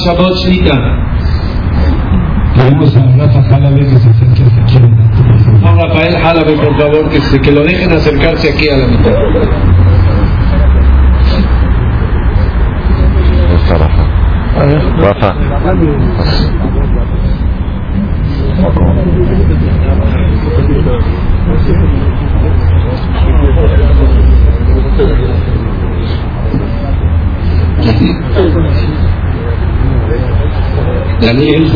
Shabbat Shlita. Pedimos a Rafa Jalabe que se acerque hasta aquí. No, Rafael Jalabe, por favor, que, se, que lo dejen acercarse aquí a la mitad. está Rafa. Rafa. Daniel.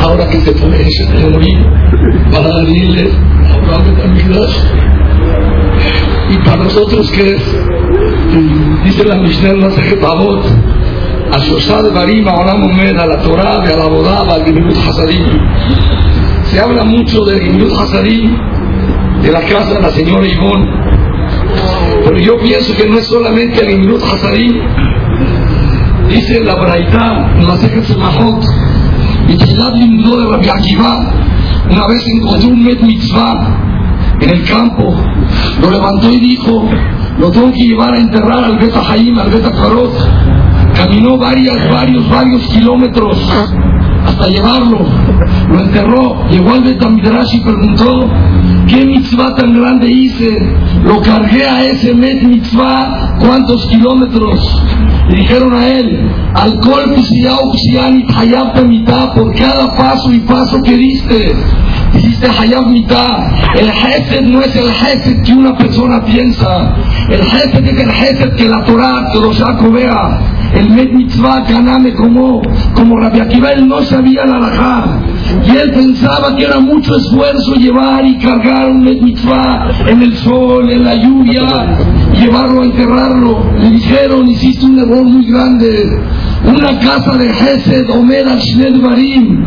Ahora que se fue ese morir para Daniel, Abraham Tamidas, y para nosotros que es, dice la Mishnah en Masajet Avot, a Shosad Barim, Olam a la Torah, a la Bodá, al Hasadim. Se habla mucho del Gemilut Hasadim, de la casa de la señora Ivonne, pero yo pienso que no es solamente el Gemilut Hasadim, dice la Braitá, en la Sejet Semahot, y Tzilat Limdó de Rabbi Akiva, una vez encontró un Met Mitzvah en el campo, lo levantó y dijo, lo tengo que llevar a enterrar al Beta Haim, al Beta Karot. Caminó varias, varios, varios kilómetros hasta llevarlo. Lo enterró, llegó al Beta Midrash y preguntó, ¿qué mitzvah tan grande hice? Lo cargué a ese Met Mitzvah, ¿cuántos kilómetros? Le dijeron a él, alcohol y hayab mitad por cada paso y paso que diste. Dijiste hayab mitad. El Hesed no es el Hesed que una persona piensa. El Hesed es el Hesed que la Torah, que los vea. El Met Mitzvah Kaname como, como Rabbi él no sabía la alajá. Y él pensaba que era mucho esfuerzo llevar y cargar un Met en el sol, en la lluvia, llevarlo a enterrarlo. Le dijeron, hiciste un error muy grande. Una casa de Hesed Omer al Shned Barim.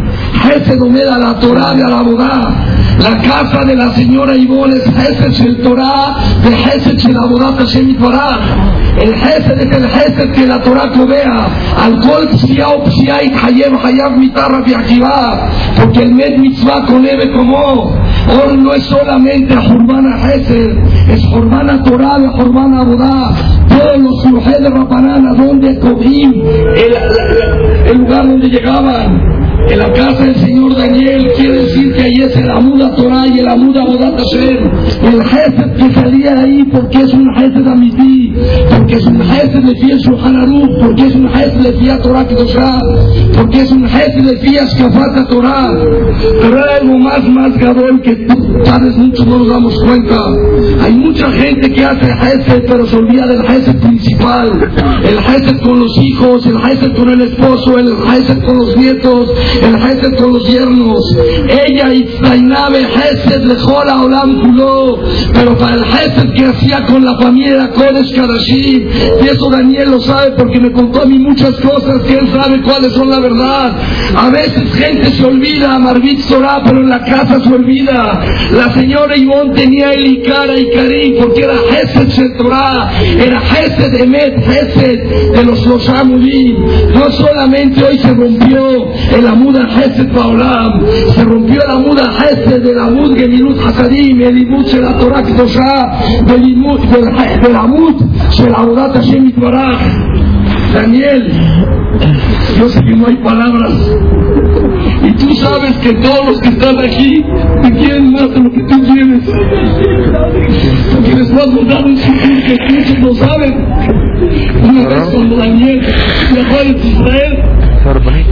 Omer a la Torah de a la casa de la señora Ivonne es Hesed el Torah de Hesed el Abodat Hashem. El Hesed es el Hesed que la Torah cobea. Alcohol psia o psia y hayem hayab mitarra Akiva. Porque el Med Mitzvah con Eve como. Hoy no es solamente Jorbana Hesed, es Jorbana Torah, la Jorbana Abodá. Todos los surjes de Rapanana, donde cogían el, el lugar donde llegaban en la casa del señor Daniel quiere decir que ahí es el Amuda Torah y el Amuda Bodat. El jefe que salía de ahí porque es un jefe de Amití, porque es un jefe de Fiel Shulchan porque es un jefe de Fiel Torah Kedoshá, porque es un jefe de Fiel Shkafata Torah. Pero hay algo más, más gadol que sabes mucho no nos damos cuenta. Hay mucha gente que hace jefe pero se olvida del jefe principal. El jefe con los hijos, el jefe con el esposo, el jefe con los nietos, el Hesed con los yernos. Ella y Zainabe Hesed lejola olam kuló. Pero para el Hesed que hacía con la familia Kodesh Kadashim, y eso Daniel lo sabe porque me contó a mí muchas cosas que él sabe cuáles son la verdad. A veces gente se olvida, Marvit Sorá, pero en la casa se olvida. La señora Ivonne tenía el Ikara y Karim porque era Hesed Shetorah, era Hesed Emet, Hesed de los Roshamudim. No solamente hoy se rompió el muda Hesed Baulam, se rompió la muda Hesed de la Mud Gemilut Hasadim, el Imut de la Torah Kdosha, del Imut de la Mud, de la Udat Hashem Itbaraj. Daniel, yo sé que no hay palabras. Y tú sabes que todos los que están aquí te quieren más de lo que tú tienes. Tú tienes más bondad en su que muchos no saben. Una vez cuando Daniel viajó a Israel,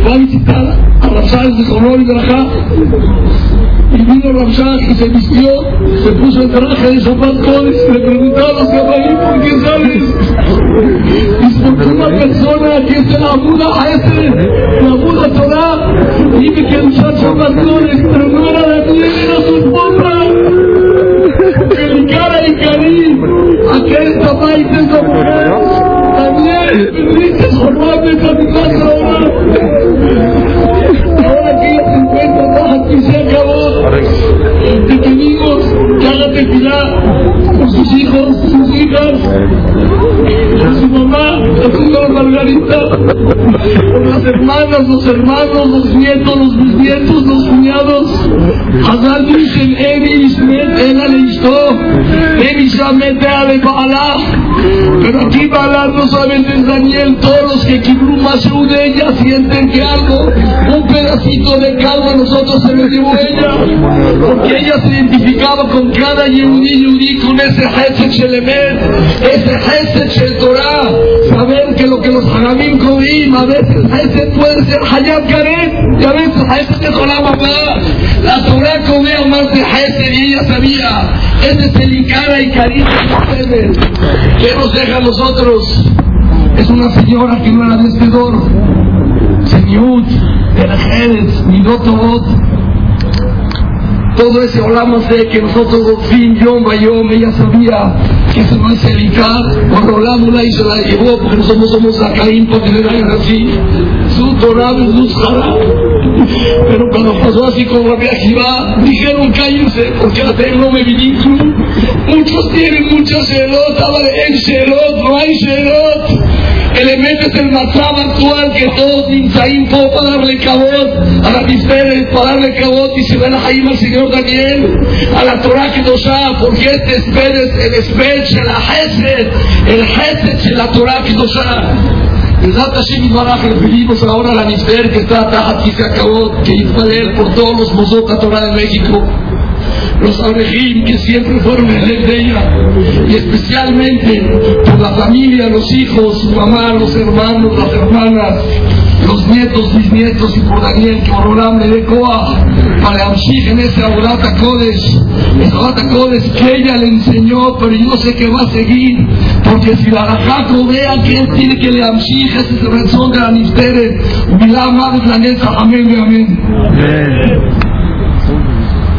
fue a visitar de Joror y Berajá. Y vino Rabshah y se vistió, se puso el traje de y le preguntaba a caballos, ¿por qué sabes? Y porque una persona que es la Buda a ese, la Buda Torah, dime que usar Shabbat Kodesh, pero no era Daniel, era su esposa. El cara y Karim, aquel tamaño de esa mujer. Daniel, bendice Jornal de Capitán ahora. Ahora que baja, que se acabó. Te pedimos que haga tequila por sus hijos, sus hijas. Por su mamá, la señora Margarita, por las hermanas, los hermanos, los nietos, los bisnietos, los cuñados. Hazal dicen, Emi Ismet, Ela le instó, Emi Shamet, Ale Baalá. Pero aquí Baalá no solamente es Daniel, todos los que Kibru Mashu de ella sienten que algo, un pedacito de calma nosotros se lo llevó ella, porque ella se identificaba con cada Yehudi Yehudi, con ese Hesed Shelemet, ese Hesed Shel Torah, saber que lo que los Haramim comían, a veces Hesed puede ser Hayat Karet, y a veces Hesed de Torah mamá, la Torah comía más de Hesed y ella sabía, ese es el Ikara y cariño de ustedes, que nos deja a nosotros, es una señora que no era de este dor, Señut, de la Jerez, Midotobot, todo ese hablamos de que nosotros fin Yom Bayom ella sabía que eso no es evitar cuando Olamula y se la llevó porque nosotros somos Akaim porque le dan así. Su Torah Luz pero cuando pasó así con Rabbi Akiva dijeron cállense porque hacer no me muchos tienen muchas shelot habla de el shelot no hay shelot elementos del matzab actual que todos Nimzaim todo para darle cabot a la Pérez para darle cabot y se ven a Jaime al Señor Daniel a la Torah que nos da porque este es Pérez el Espech el Hesed el Hesed de la Torah que nos da. Besat Hashem Yitbaraj, le pedimos ahora a la Nisfer que está Tajat Kizakabot, que Israel por todos los Abrejim que siempre fueron el ley de ella, y especialmente por la familia, los hijos, su mamá, los hermanos, las hermanas, los nietos, bisnietos y por Daniel, que Orolam le dé Koah para Amshich en ese Aurata Kodesh, Aurata Kodesh que ella le enseñó, pero yo sé que va a seguir, porque si la Rajaco vea que él tiene que le Amshich, ese es el razón de la Nistere, Milá Madre la Nesa, amén y amén.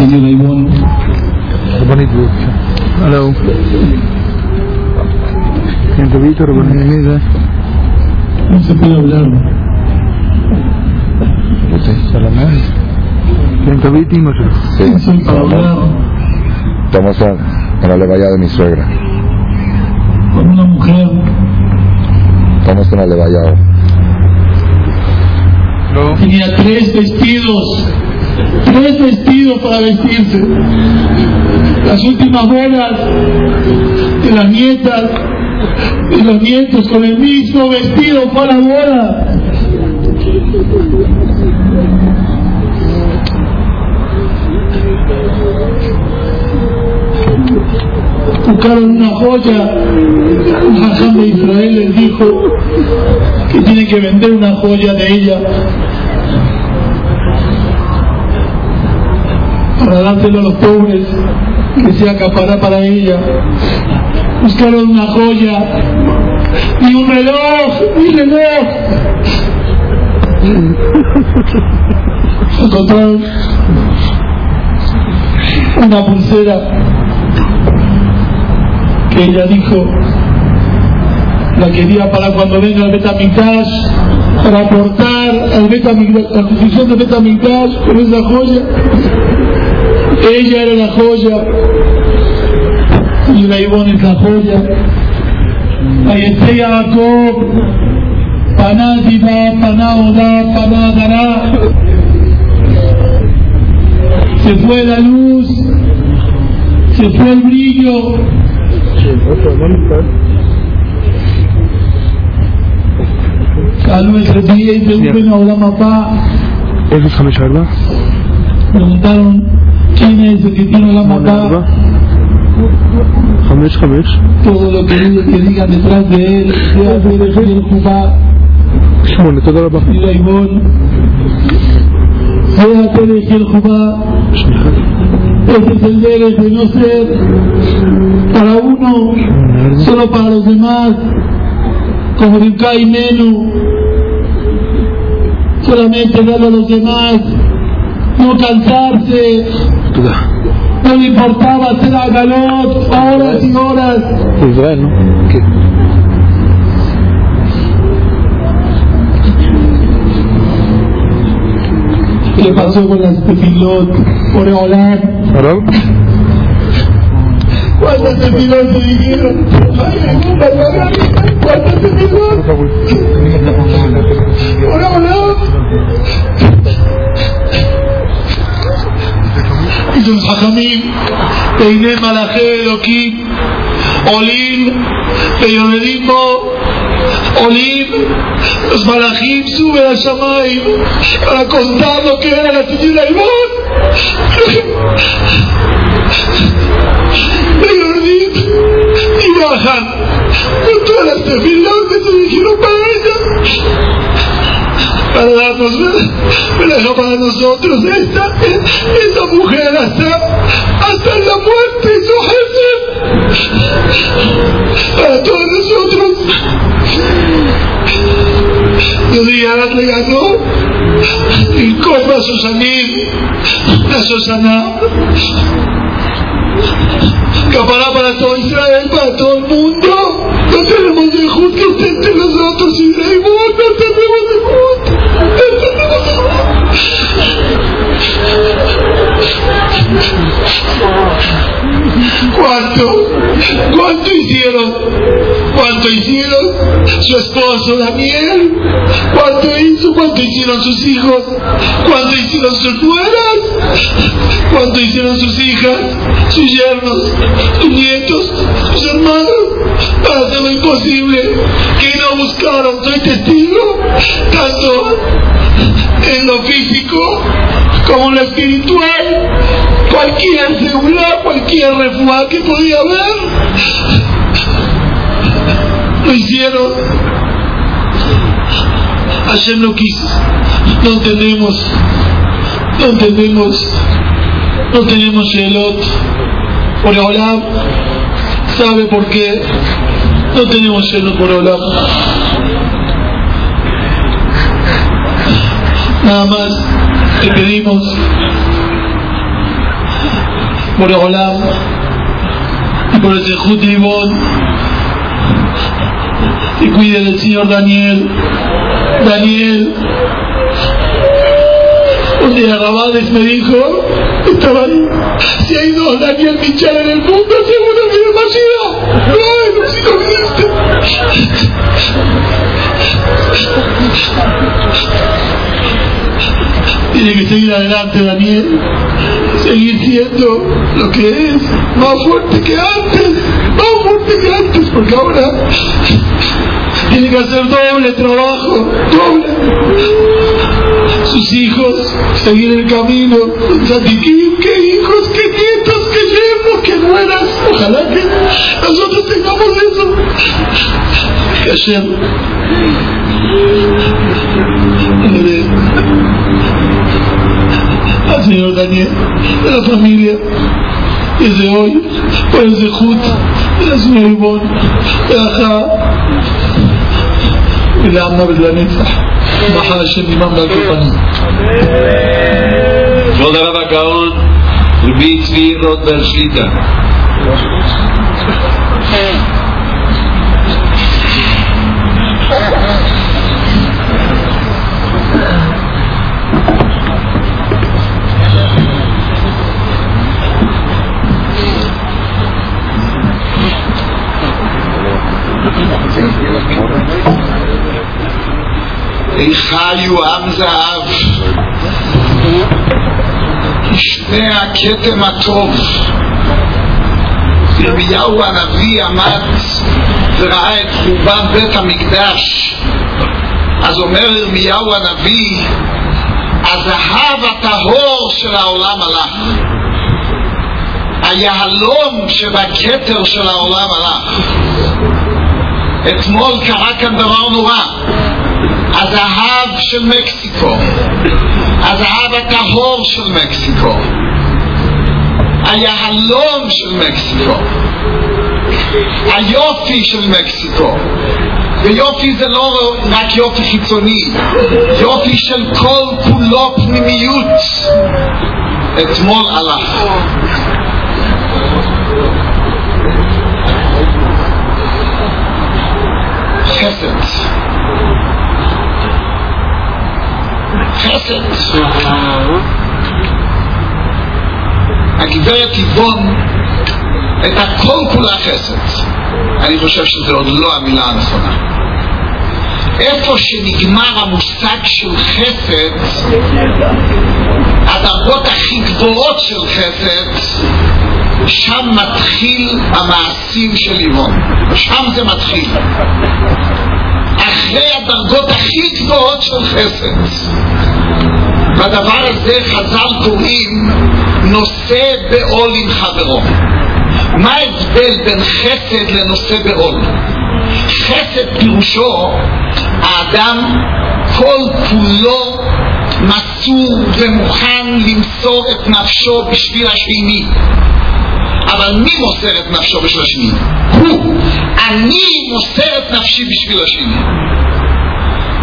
atrás. Señor Aibón, Hello. Gente Víctor, buenas noches. no se puede hablar. Víctor, Sí, Soy para hablar estamos en, la levaya de mi suegra. con una mujer Estamos en la levaya tenía tres vestidos, tres vestidos para vestirse. Las últimas bodas de las nietas y los nietos con el mismo vestido para la boda. Buscaron una joya, un de Israel les dijo que tienen que vender una joya de ella para dárselo a los pobres que se acapará para ella. Buscaron una joya y un reloj, y reloj. Encontraron una pulsera que ella dijo la quería para cuando venga el Betamigdash, para aportar al la construcción del Betamigdash con esa joya. Ella era la joya y la Ivonne es la joya. Ayete Jacob, Paná Dibá, Paná Se fue la luz, se fue el brillo. Caló el reciente, un buen Odá Mapá. ¿Eso es Preguntaron, quién es el que tiene la mata Hamish, Hamish. todo lo que, que digan detrás de él sea hacer el Jubá שמונה, תודה רבה. y Raimón sea hacer el Jubá Este es el deber de no ser para uno, solo para los demás, como de un menú, solamente darle a los demás, no cansarse, no le importaba hacer a galot horas y horas. Israel, ¿no? ¿Qué? ¿Qué pasó con las tefilot? Por hablar. ¿Ahora? ¿Cuántas tefilot se dijeron? ¿Cuántas tefilot? Por hablar. Teine Malajé Elohim, Olim, los malajim suben a Shamaim para contar lo que era la señora Iván. Periodismo, y bajan todas las tefilot que dijeron para ella para darnos, pero para nosotros esta, esta mujer hasta, hasta la muerte hizo jefe para todos nosotros. Yo diría, le ganó y colma a Susanim, a Susana. Capará para todo Israel, para todo el mundo. No tenemos de usted entre nosotros y de ¿Cuánto? ¿Cuánto hicieron? ¿Cuánto hicieron? Su esposo Daniel. ¿Cuánto hizo? ¿Cuánto hicieron sus hijos? ¿Cuánto hicieron sus nueras? ¿Cuánto hicieron sus hijas? Sus yernos, sus nietos, sus hermanos, para hacer lo imposible, que no buscaron, soy testigo, tanto en lo físico como en lo espiritual, cualquier seguridad, cualquier refugia que podía haber, lo hicieron. Hashem no quiso, no entendemos, no entendemos, no tenemos Shelot, por Olam, sabe por qué no tenemos Shelot por Olam. Nada más te pedimos por Olam y por el Sejut y cuide del señor Daniel. Daniel, un día Rabades me dijo, estaba ahí, si hay dos Daniel Michal en el mundo, seguro que es demasiado. No, no, si no. Tiene que seguir adelante, Daniel. Seguir siendo lo que es, más fuerte que antes, más fuerte que antes, porque ahora tiene que hacer doble trabajo, doble. Sus hijos, seguir el camino, Satiquín, qué hijos, qué nietos, qué yernos, qué nueras. Ojalá que nosotros tengamos eso. Que ayer al señor Daniel, de la familia, desde hoy, por el Zehut, de la señora Ivonne, de la Ja, de la Amna Bedlanetza, Baja Hashem Imam Baltopanim. כבוד הרב הגאון, רבי צבי רוטברג שליטה. חיו עם זהב, לפני הכתם הטוב. ירמיהו הנביא עמד וראה את חורבן בית המקדש. אז אומר ירמיהו הנביא, הזהב הטהור של העולם הלך. היהלום שבכתר של העולם הלך. אתמול קרה כאן דבר נורא. הזהב של מקסיקו, הזהב הטהור של מקסיקו, היהלום של מקסיקו, היופי של מקסיקו. ויופי זה לא רק יופי חיצוני, יופי של כל כולו פנימיות. אתמול הלך. חסד. חסד. הגברת איבון את הכל כולה חסד. אני חושב שזה עוד לא המילה הנכונה. איפה שנגמר המושג של חסד, הדרגות הכי גבוהות של חסד, שם מתחיל המעשים של לירון. שם זה מתחיל. אחרי הדרגות הכי גבוהות של חסד. בדבר הזה חז"ל קוראים נושא בעול עם חברו. מה ההבדל בין חסד לנושא בעול? חסד פירושו האדם כל כולו מסור ומוכן למסור את נפשו בשביל השני. אבל מי מוסר את נפשו בשביל השני? הוא. אני מוסר את נפשי בשביל השני.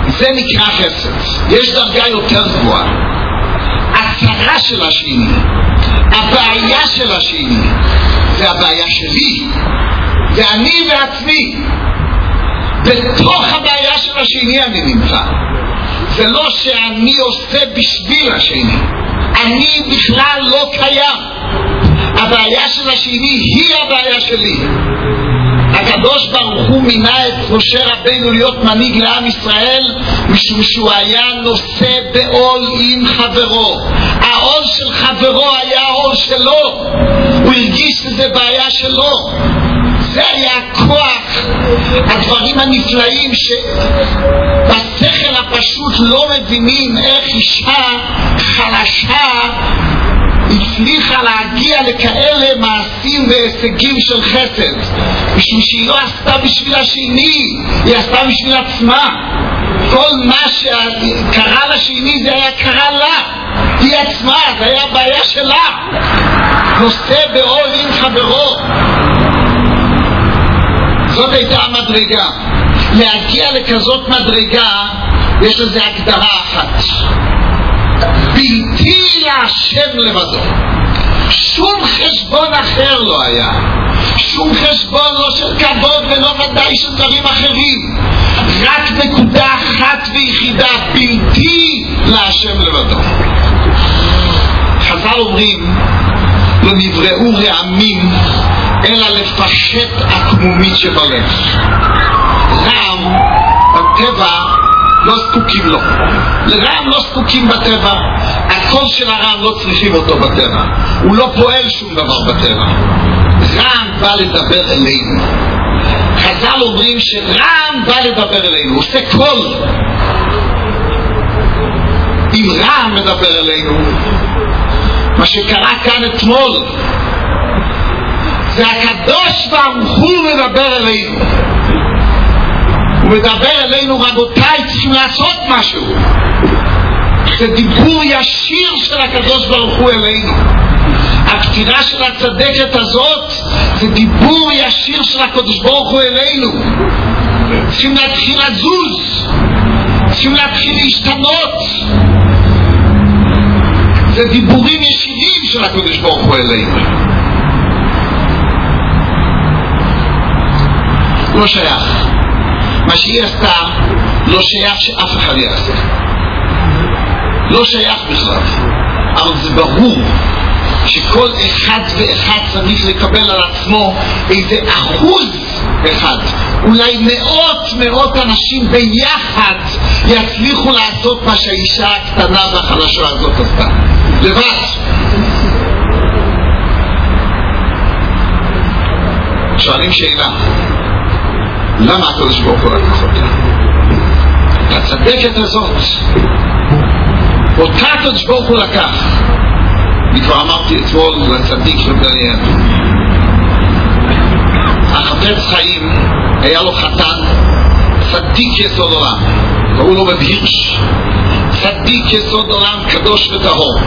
זה נקרא חסד. יש דרגה יותר גבוהה. הצרה של השני, הבעיה של השני, זה הבעיה שלי. זה אני ועצמי. בתוך הבעיה של השני אני נמצא. זה לא שאני עושה בשביל השני. אני בכלל לא קיים. הבעיה של השני היא הבעיה שלי. הקדוש ברוך הוא מינה את משה רבנו להיות מנהיג לעם ישראל משום שהוא היה נושא בעול עם חברו. העול של חברו היה העול שלו. הוא הרגיש שזה בעיה שלו. זה היה הכוח, הדברים הנפלאים שבשכל הפשוט לא מבינים איך אישה חלשה הצליחה להגיע לכאלה מעשים והישגים של חסד. משום שהיא לא עשתה בשביל השני, היא עשתה בשביל עצמה. כל מה שקרה לשני זה היה קרה לה. היא עצמה, זה היה בעיה שלה. נושא בעול עם חברו. זאת הייתה המדרגה. להגיע לכזאת מדרגה יש לזה הגדרה אחת בלתי להשם לבדו. שום חשבון אחר לא היה. שום חשבון לא של כבוד ולא ודאי של דברים אחרים. רק נקודה אחת ויחידה, בלתי להשם לבדו. חז"ל אומרים, לא נבראו רעמים, אלא לפשט עקמומית שבלב. רעם, בטבע, לא זקוקים לו. לרעם לא זקוקים בטבע. הקול של הרעם לא צריכים אותו בטבע. הוא לא פועל שום דבר בטבע. רעם בא לדבר אלינו. חז"ל אומרים שרעם בא לדבר אלינו, הוא עושה קול. אם רעם מדבר אלינו, מה שקרה כאן אתמול, זה הקדוש ברוך הוא מדבר אלינו. הוא מדבר אלינו, רבותיי, צריכים לעשות משהו. זה דיבור ישיר של הקדוש ברוך הוא אלינו. הפטירה של הצדקת הזאת זה דיבור ישיר של הקדוש ברוך הוא אלינו. צריכים להתחיל לזוז, צריכים להתחיל להשתנות. זה דיבורים ישירים של הקדוש ברוך הוא אלינו. לא שייך. מה שהיא עשתה לא שייך שאף אחד יעשה. לא שייך בכלל. אבל זה ברור שכל אחד ואחד צריך לקבל על עצמו איזה אחוז אחד. אולי מאות מאות אנשים ביחד יצליחו לעשות מה שהאישה הקטנה והחלשה הזאת עשתה. לבד. שואלים שאלה, למה הקדוש ברוך הוא לקח אותה? הצדקת הזאת, אותה הקדוש ברוך הוא לקח. אני כבר אמרתי אתמול לצדיק של דניאל. החפץ חיים, היה לו חתן, צדיק יסוד עולם, קראו לו רב הירש. צדיק יסוד עולם, קדוש וטהור.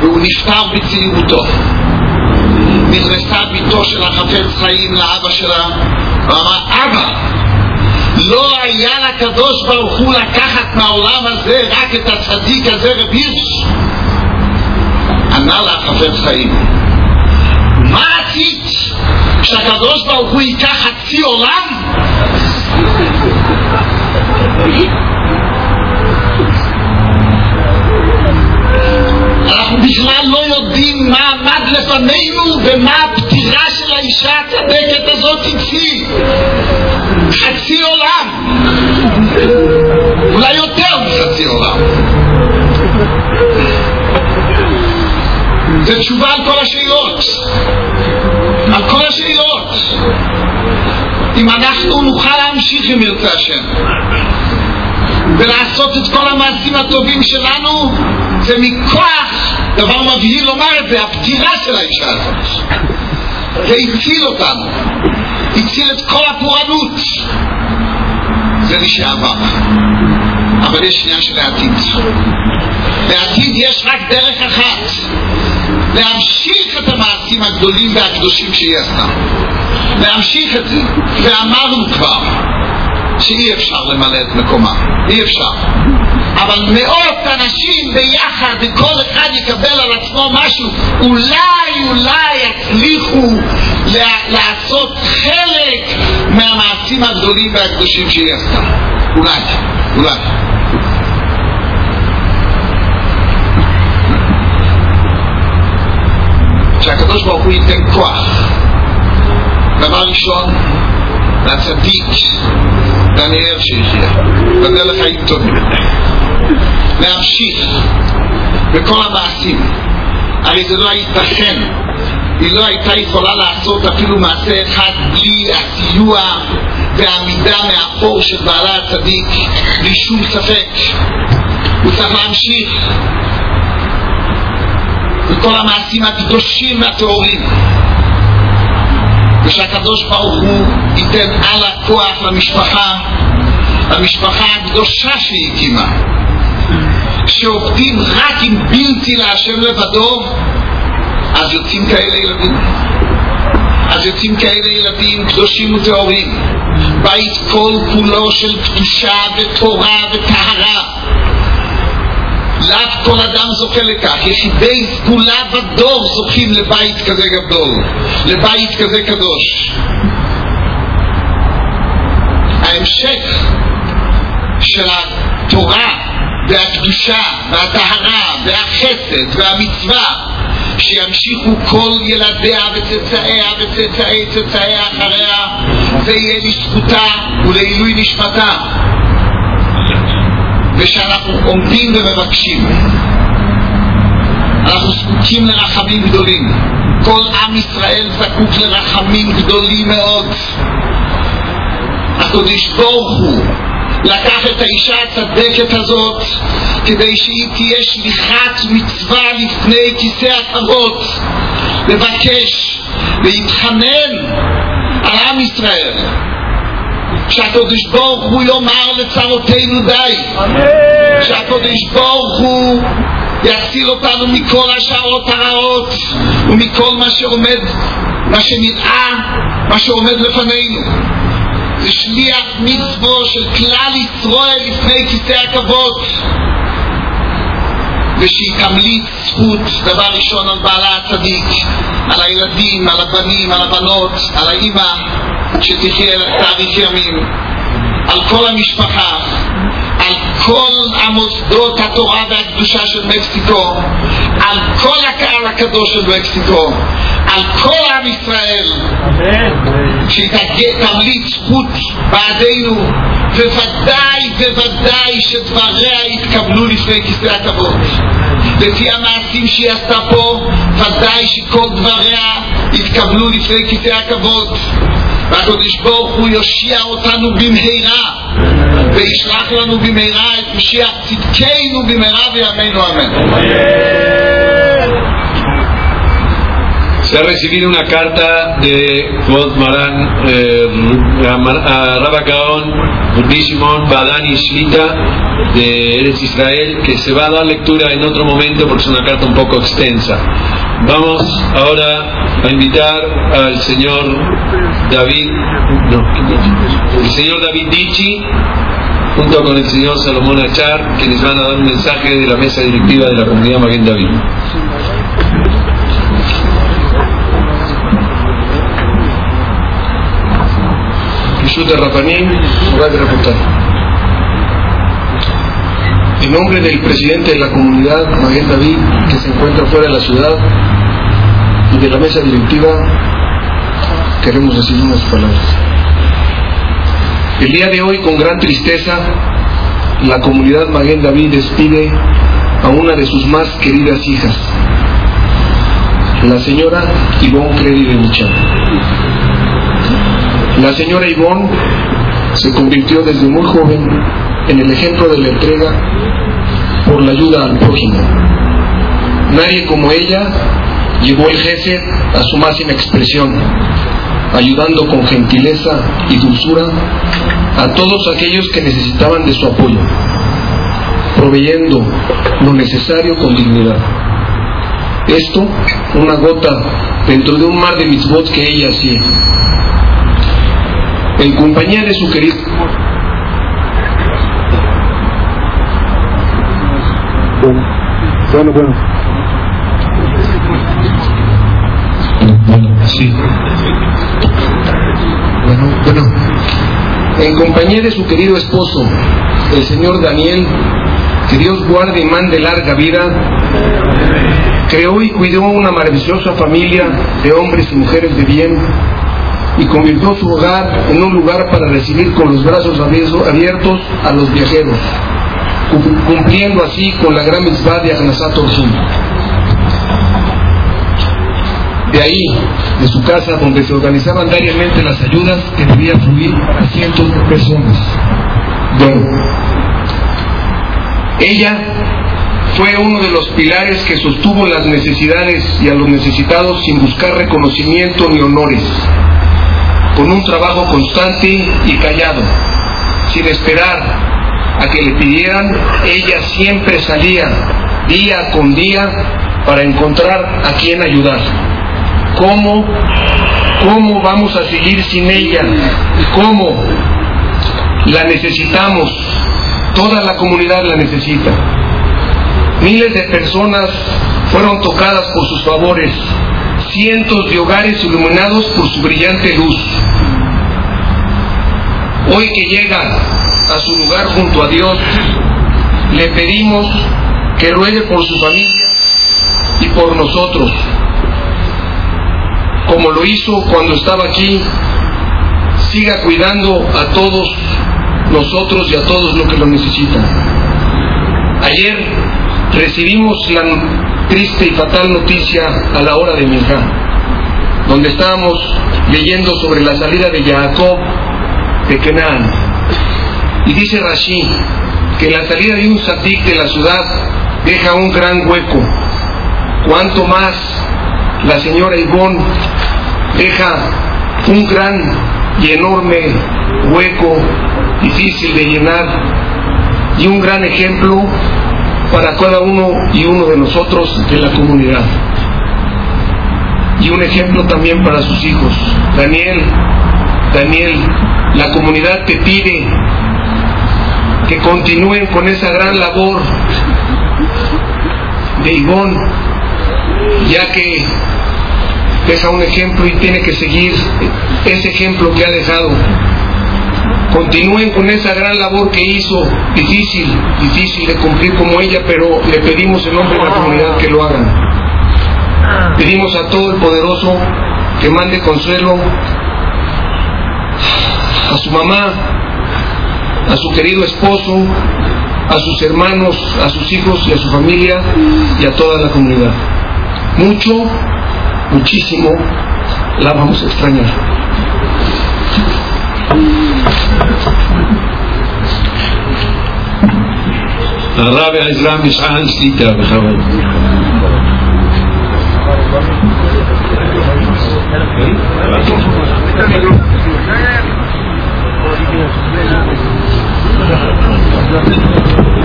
והוא נפטר בצעירותו. נכנסה ביתו של החפץ חיים לאבא שלה ואמר, אבא, לא היה לקדוש ברוך הוא לקחת מהעולם הזה רק את הצדיק הזה רב הירש? ענה לה החפץ חיים, מה עשית? שהקדוש ברוך הוא ייקח חצי עולם? אנחנו בכלל לא יודעים מה עמד לפנינו ומה הפטירה של האישה הצדקת הזאת הציל. חצי עולם. אולי יותר מחצי עולם. זה תשובה על כל השאלות. על כל השאלות. אם אנחנו נוכל להמשיך אם ירצה השם ולעשות את כל המעשים הטובים שלנו זה מכוח, דבר מבהיל לומר את זה, הפטירה של האישה הזאת. זה הציל אותנו. הציל את כל הפורענות. זה לשעבר אבל יש עניין של העתיד לעתיד יש רק דרך אחת להמשיך את המעשים הגדולים והקדושים שהיא עשתה. להמשיך את זה. ואמרנו כבר שאי אפשר למלא את מקומה. אי אפשר. אבל מאות אנשים ביחד וכל אחד יקבל על עצמו משהו אולי אולי יצליחו לעשות חלק מהמעשים הגדולים והקדושים שהיא עשתה. אולי, אולי. שהקדוש ברוך הוא ייתן כוח. דבר ראשון לצדיק דניאל שיחיה בדרך לחיים טובים להמשיך בכל המעשים. הרי זה לא ייתכן היא לא הייתה יכולה לעשות אפילו מעשה אחד בלי הסיוע והעמידה מאחור של בעלה הצדיק בלי שום ספק. הוא צריך להמשיך. בכל המעשים הקדושים והטהורים ושהקדוש ברוך הוא ייתן על הכוח למשפחה, למשפחה הקדושה שהיא הקימה. כשעובדים רק עם בלתי להשם לבדו, אז יוצאים כאלה ילדים. אז יוצאים כאלה ילדים קדושים וטהורים. בית כל כולו של קדושה ותורה וטהרה. לאו כל אדם זוכה לכך, יחידי סגולה בדור זוכים לבית כזה גדול, לבית כזה קדוש. ההמשך של התורה והקדושה והטהרה והחסד והמצווה שימשיכו כל ילדיה וצאצאיה וצאצאי צאצאיה אחריה זה יהיה לזכותה ולעילוי נשמתה ושאנחנו עומדים ומבקשים. אנחנו זקוקים לרחמים גדולים. כל עם ישראל זקוק לרחמים גדולים מאוד. הקדוש ברוך הוא לקח את האישה הצדקת הזאת כדי שהיא תהיה שליחת מצווה לפני כיסא הכבוד, לבקש, להתחנן על עם ישראל. שהקדוש ברוך הוא יאמר לצרותינו די. שהקדוש ברוך הוא יציל אותנו מכל השערות הרעות ומכל מה שעומד, מה שנראה, מה שעומד לפנינו. זה שליח מצוו של כלל ישראל לפני כיסא הכבוד ושהיא תמליץ זכות דבר ראשון על בעלה הצדיק, על הילדים, על הבנים, על הבנות, על האימא שתחיה תאריך ימים, על כל המשפחה, על כל המוסדות התורה והקדושה של מקסיקו, על כל הקהל הקדוש של מקסיקו, על כל עם ישראל, שהיא תמליץ זכות בעדינו, וודאי וודאי שדבריה יתקבלו לפני כיסא הכבוד. לפי המעשים שהיא עשתה פה, ודאי שכל דבריה יתקבלו לפני כיסא הכבוד. והקדוש ברוך הוא יושיע אותנו במהרה וישלח לנו במהרה את משיח צדקנו במהרה בימינו אמן. Ha recibido una carta de Kvod Maran eh, a Rabba Gaon, Rabbi Shimon Badani Shlita de Eretz Israel, que se va a dar lectura en otro momento porque es una carta un poco extensa. Vamos ahora a invitar al señor David, el señor David Dichi, junto con el señor Salomón Achar, que les van a dar un mensaje de la mesa directiva de la comunidad Maguen David. Yushuta Rapanim, en nombre del presidente de la comunidad, Maguen David, que se encuentra fuera de la ciudad, y de la mesa directiva, queremos decir unas palabras. El día de hoy, con gran tristeza, la comunidad Maguen David despide a una de sus más queridas hijas, la señora Ivonne Credi de Mucha. La señora Ivonne se convirtió desde muy joven en el ejemplo de la entrega por la ayuda al prójimo. Nadie como ella llevó el jefe a su máxima expresión, ayudando con gentileza y dulzura a todos aquellos que necesitaban de su apoyo, proveyendo lo necesario con dignidad. Esto, una gota dentro de un mar de mitzvot que ella hacía. En compañía de su querido Bueno, bueno, bueno. Sí. Bueno, bueno. En compañía de su querido esposo, el señor Daniel, que Dios guarde y mande larga vida, creó y cuidó una maravillosa familia de hombres y mujeres de bien y convirtió su hogar en un lugar para recibir con los brazos abiertos a los viajeros, cumpliendo así con la gran mitzvah de Agnasat Orjim. De ahí, de su casa, donde se organizaban diariamente las ayudas que debían fluir a cientos de personas. Bueno, ella fue uno de los pilares que sostuvo las necesidades y a los necesitados sin buscar reconocimiento ni honores, con un trabajo constante y callado, sin esperar a que le pidieran, ella siempre salía día con día para encontrar a quien ayudar. ¿Cómo, cómo vamos a seguir sin ella? ¿Cómo? La necesitamos, toda la comunidad la necesita. Miles de personas fueron tocadas por sus favores, cientos de hogares iluminados por su brillante luz. Hoy que llega a su lugar junto a Dios, le pedimos que ruegue por su familia y por nosotros, como lo hizo cuando estaba aquí, siga cuidando a todos nosotros y a todos los que lo necesitan. Ayer recibimos la triste y fatal noticia a la hora de Minjá, donde estábamos leyendo sobre la salida de Jacob de Kenan. Y dice Rashi que la salida de un satik de la ciudad deja un gran hueco. Cuanto más la señora Ivonne deja un gran y enorme hueco difícil de llenar y un gran ejemplo para cada uno y uno de nosotros de la comunidad. Y un ejemplo también para sus hijos. Daniel, Daniel, la comunidad te pide que continúen con esa gran labor de Ivón, ya que deja un ejemplo y tiene que seguir ese ejemplo que ha dejado. Continúen con esa gran labor que hizo, difícil, difícil de cumplir como ella, pero le pedimos en nombre de la comunidad que lo hagan. Pedimos a todo el poderoso que mande consuelo a su mamá, a su querido esposo, a sus hermanos, a sus hijos y a su familia y a toda la comunidad. Mucho, muchísimo la vamos a extrañar. الرابع إزرام إشعان سيتا بخبر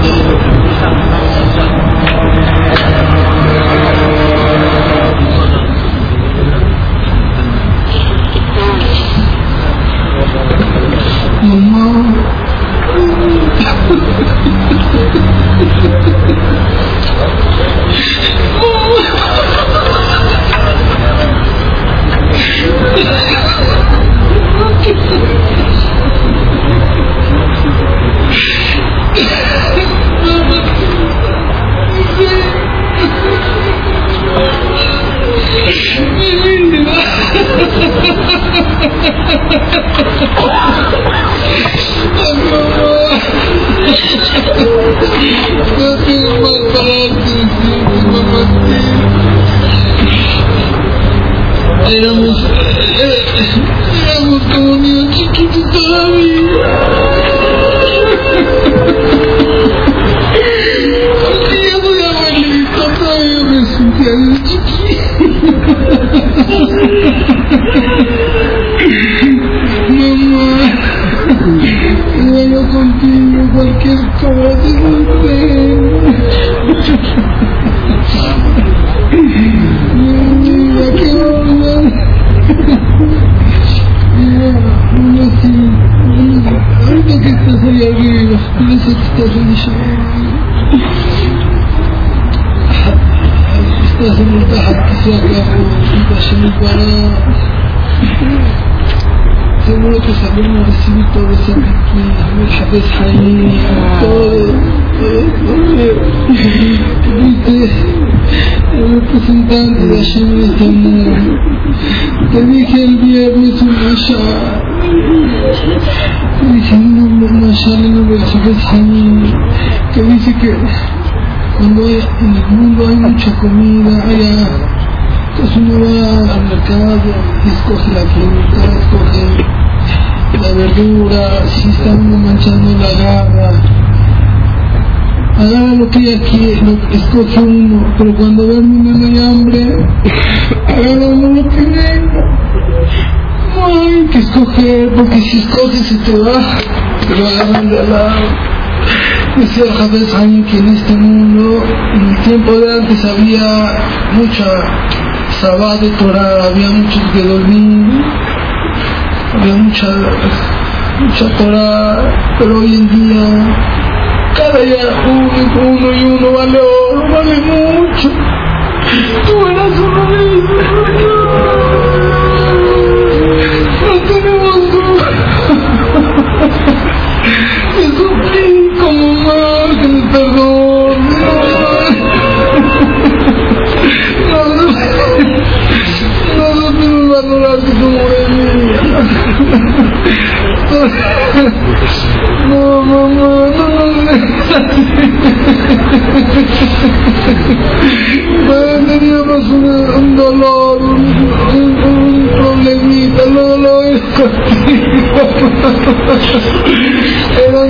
Thank. ハハハハ。Yo sé que estás en Estás en el Tajat que se acabó, estás en el parado. Seguro que sabemos recibir todo mundo. Jaim, que dice que cuando hay, en el mundo hay mucha comida, allá, entonces uno va al mercado y escoge la fruta, escoge la verdura, si está uno manchando la garra, agarra lo que ella quiere, lo escoge uno, pero cuando ve uno no hay hambre, agarra uno lo que. No que escoger, porque si escoges se te va, te lo agarran de al lado. Decía Haim que en este mundo, en el tiempo de antes había mucha sabá de Torah, había muchos Gedolim, había mucha, mucha Torah, pero hoy en día cada día uno, uno y uno vale oro, vale mucho. Tú eras. No. Te suplico, mamá. No, no, no, no. No, no, no, teníamos un, dolor, un, un, un problemita, no lo es contigo.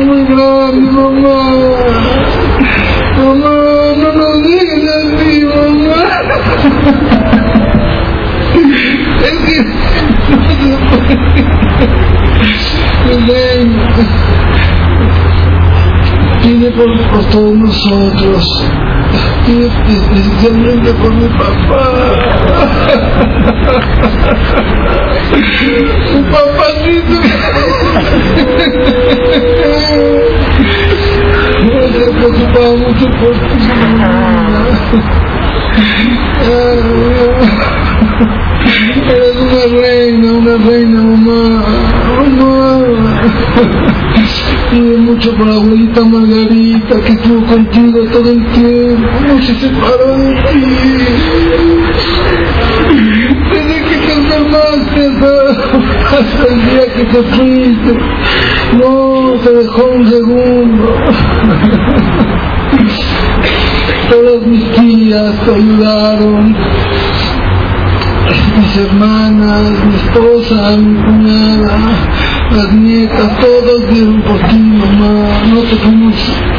Muy grande, mamá. Mamá, no nos digas así, mamá. Es que no se puede. Pide por, por todos nosotros. Pide especialmente por mi papá. Mi papacito. No se preocupaba mucho por ti. Eres una reina, una reina, mamá. Mamá. Pide mucho por abuelita Margarita que estuvo contigo todo el tiempo. No se separó de ti. Desde que te enfermaste hasta, hasta el día que te fuiste. No te dejó un segundo. Todas mis tías te ayudaron mis hermanas, mi esposa, mi cuñada, las nietas, todos dieron por ti, mamá. No te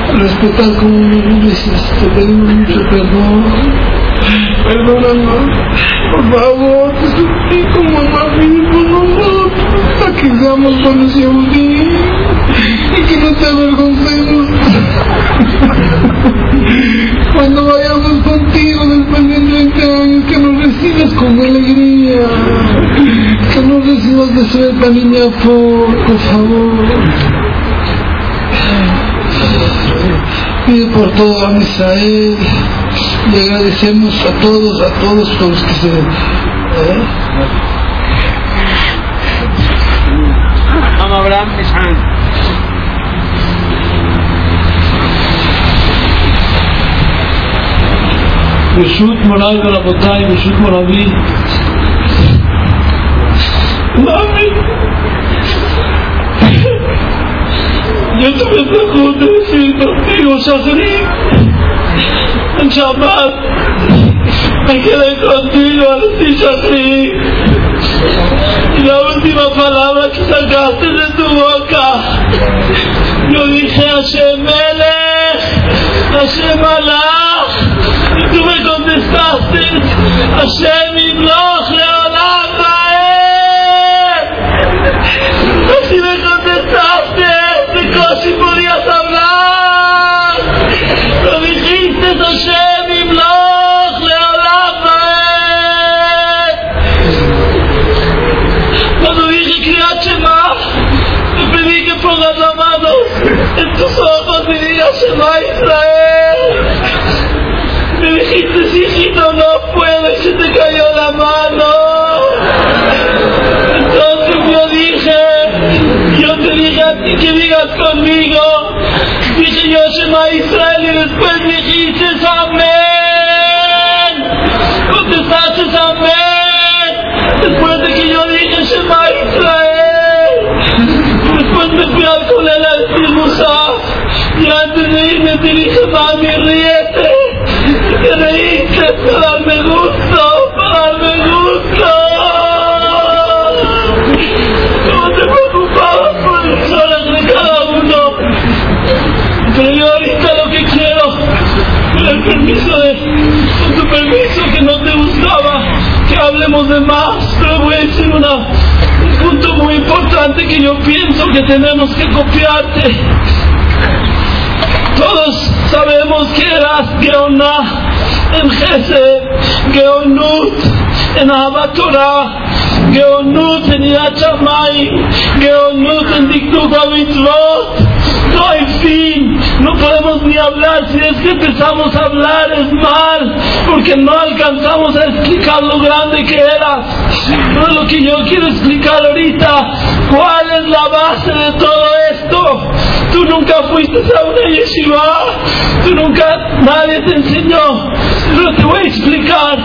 a respetar como me mereces. Te pedimos mucho perdón. Perdónanos, por favor, te suplico, mamá, con nosotros hasta que seamos buenos y y que no te avergoncemos. Cuando vayamos contigo después de 30 años, que nos recibas con alegría, que nos recibas de suelta, niña, por, por favor. Pide por todo a Misael y agradecemos a todos, a todos por los que se... ¿eh? Am Abraham Ishan. ברשות מוריי ורבותיי, ברשות מורבי, Mami, yo tuve el gusto de decir contigo, Shahri, en Shabbat, me quedé contigo al decir Shahri. Y la última palabra que sacaste de tu boca, yo que digas conmigo. Dije yo Shema Israel y después dijiste amén. Contestaste amén. Después de que yo dije Shema Israel. Después me fui al colel a decir. Y antes de irme te dije, mami, ríete. Te reíste para darme gusto, con tu permiso que no te gustaba, que hablemos de más, pero voy a decir una, un punto muy importante que yo pienso que tenemos que copiarte. Todos sabemos que eras Geoná en Gesed, Geonut en Ahabat Torah, Geonut en Yirat Shamayim, Geonut en Dikduk HaMitzvot. No hay fin, no podemos ni hablar, si es que empezamos a hablar es mal, porque no alcanzamos a explicar lo grande que eras. No es lo que yo quiero explicar ahorita, cuál es la base de todo esto. Tú nunca fuiste a una yeshiva, tú nunca, nadie te enseñó, pero te voy a explicar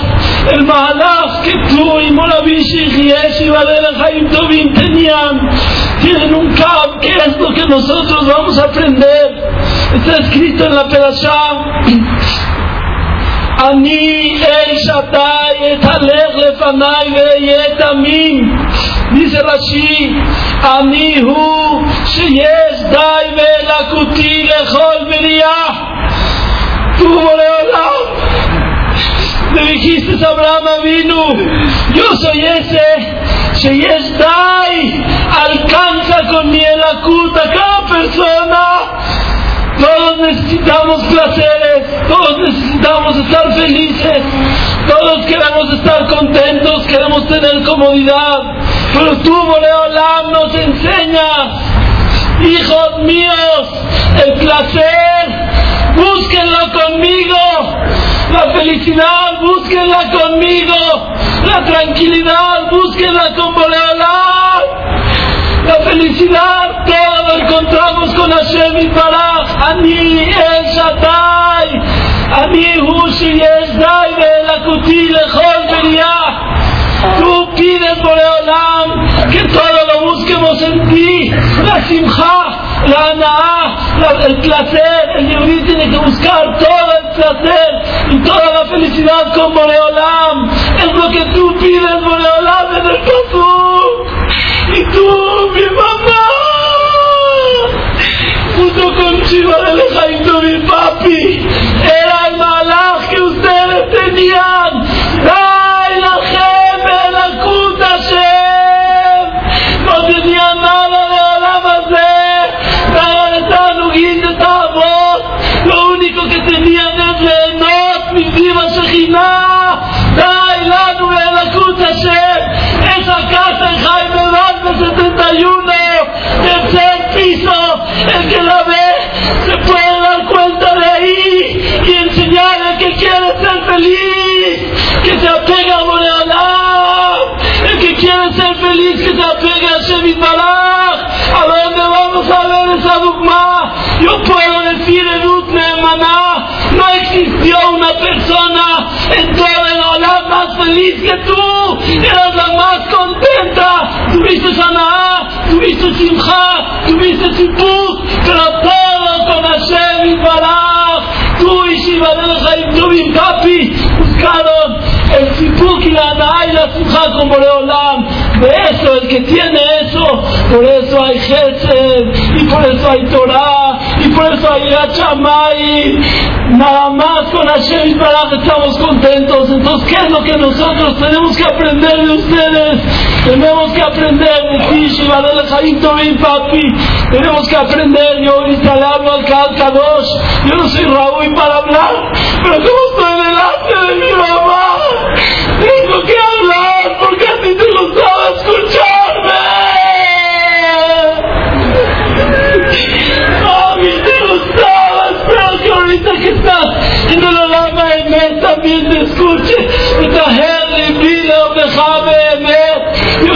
el mahalach que tú y Moravishi y Yeshiva de la Jaim Tobin tenían tienen un cab, ¿qué es lo que nosotros vamos a aprender? Está escrito en la Perashá. Ani el Shaddai et Alech lefanai ve'yet amim. Dice Rashi, Ani hu sheyesh dai ve'elakuti lechol beriah. Tú, Boreolam, le dijiste a Abraham vino, yo soy ese שיש די alcanza con mi elacut a cada persona todos necesitamos placeres, todos necesitamos estar felices, todos queremos estar contentos, queremos tener comodidad, pero tú, Boreolam, nos enseñas, hijos míos, el placer, búsquenlo conmigo, la felicidad, búsquenla conmigo, la tranquilidad, búsquenla con Boreolam. La felicidad todo lo encontramos con Hashem y Baraj. Ani El Shaddai. Ani Hu Sheyesh Dai Be'elakuti Lechol Beriah. Tú pides por Olam que todo lo busquemos en ti. La simja, la anaa, el placer. El yehudí tiene que buscar todo el placer y toda la felicidad con Boreolam. Es lo que tú pides, Boreolam, en el Pasuk. Y tú, mi mamá, junto con Chiva de Lejaito, mi papi, era el malaj que ustedes tenían. ¡Ay, la jefe, la apegue a dónde vamos a ver esa dogma, yo puedo decir en Utnemaná, no existió una persona en toda la ola más feliz que tú, eras la más contenta, Simcha, tuviste Tzipuk, pero todo con Hashem y Baraj. Tú y Shibadel Jaim Tuvim Papi buscaron el Tzipuk y la Ana y la Simcha con Boreolam. De eso, el que tiene eso, por eso hay Gesed, y por eso hay Torah, y por eso hay Hachamay. Nada más con Hashem y Baraj estamos contentos. Entonces, ¿qué es lo que nosotros tenemos que aprender de ustedes? Tenemos que aprender de ti, Shibadel Jaim Papi. Tenemos que aprender. Yo ahorita le hablo al Kad Kadosh. Yo no soy Raúl para hablar, pero como estoy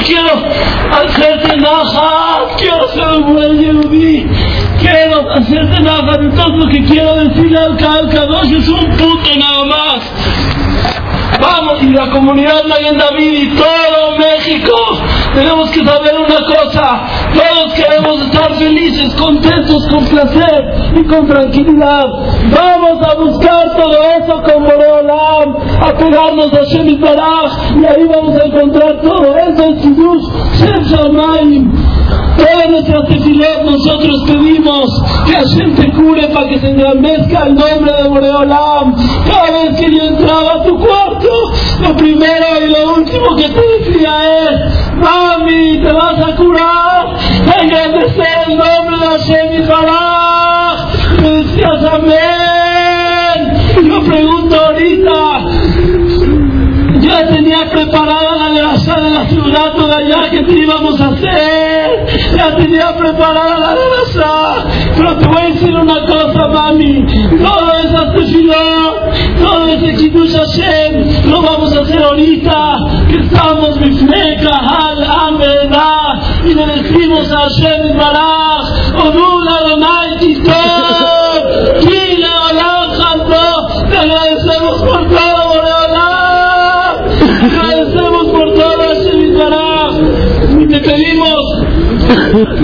quiero hacerte naja, quiero ser un buen yehudí. Quiero hacerte naja, entonces lo que quiero decirle al Kadosh es un puto nada más. Vamos, y la comunidad Mayen David y todo México, tenemos que saber una cosa, todos queremos estar felices, contentos, con placer y con tranquilidad. Vamos a buscar todo eso con Boreolam, a pegarnos a Shem Baraj, y ahí vamos a encontrar todo eso en Kiddush, Shem Shamayim. Todas nuestras tefilot nosotros pedimos que Hashem te cure para que se engrandezca el nombre de Boreolam. Cada vez que yo entraba a tu cuarto, lo primero y lo último que te decía es, mami, te vas a curar, engrandecer el nombre de Hashem y me decías amén. Yo pregunto ahorita, ya tenía preparada la grasa de la ciudad toda allá que te íbamos a hacer. Ya tenía preparada la grasa. Pero te voy a decir una cosa, mami. Todo ese tefilot, todo ese kiddush Hashem, lo vamos a hacer ahorita. Que estamos mifneka hal amena. Y le decimos a Hashem Baraj, Odul Adonai Titov, Kila Olam Chando. Te agradecemos por todo, Boreolam. Agradecemos por todo, Hashem Baraj. Y te pedimos,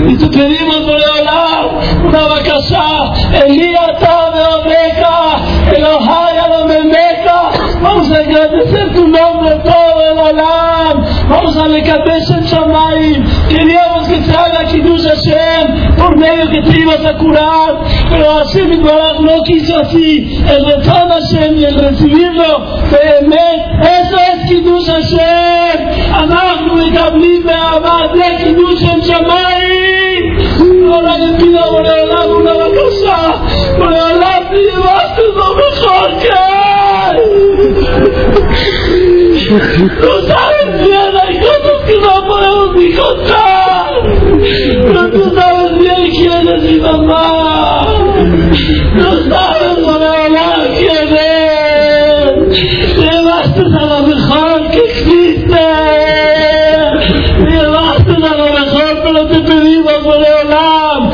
y te pedimos, Boreolam, una vacación. Elías Tabe Omeca, Elohai Adomemeca. Vamos a agradecer tu nombre todo el Olam. Vamos a Lekabesh el Shamayim. Queríamos que se haga Kiddush Hashem por medio que te ibas a curar. Pero Hashem Baraj no quiso así. El rezar Hashem y el recibirlo, Behemet, eso es Kiddush Hashem. אנחנו מקבלים באהבה זה קידוש שם שמיים. ahora le pido a Boreolam una bacasa. Boreolam, te llevaste lo mejor que. Tú sabes bien, hay cosas que no podemos ni contar. Pero tú sabes bien quién es mi mamá. Tú sabes, Boreolam, quién es. Te llevaste a lo mejor que existe. Te llevaste a lo mejor, pero te pedimos, Boreolam.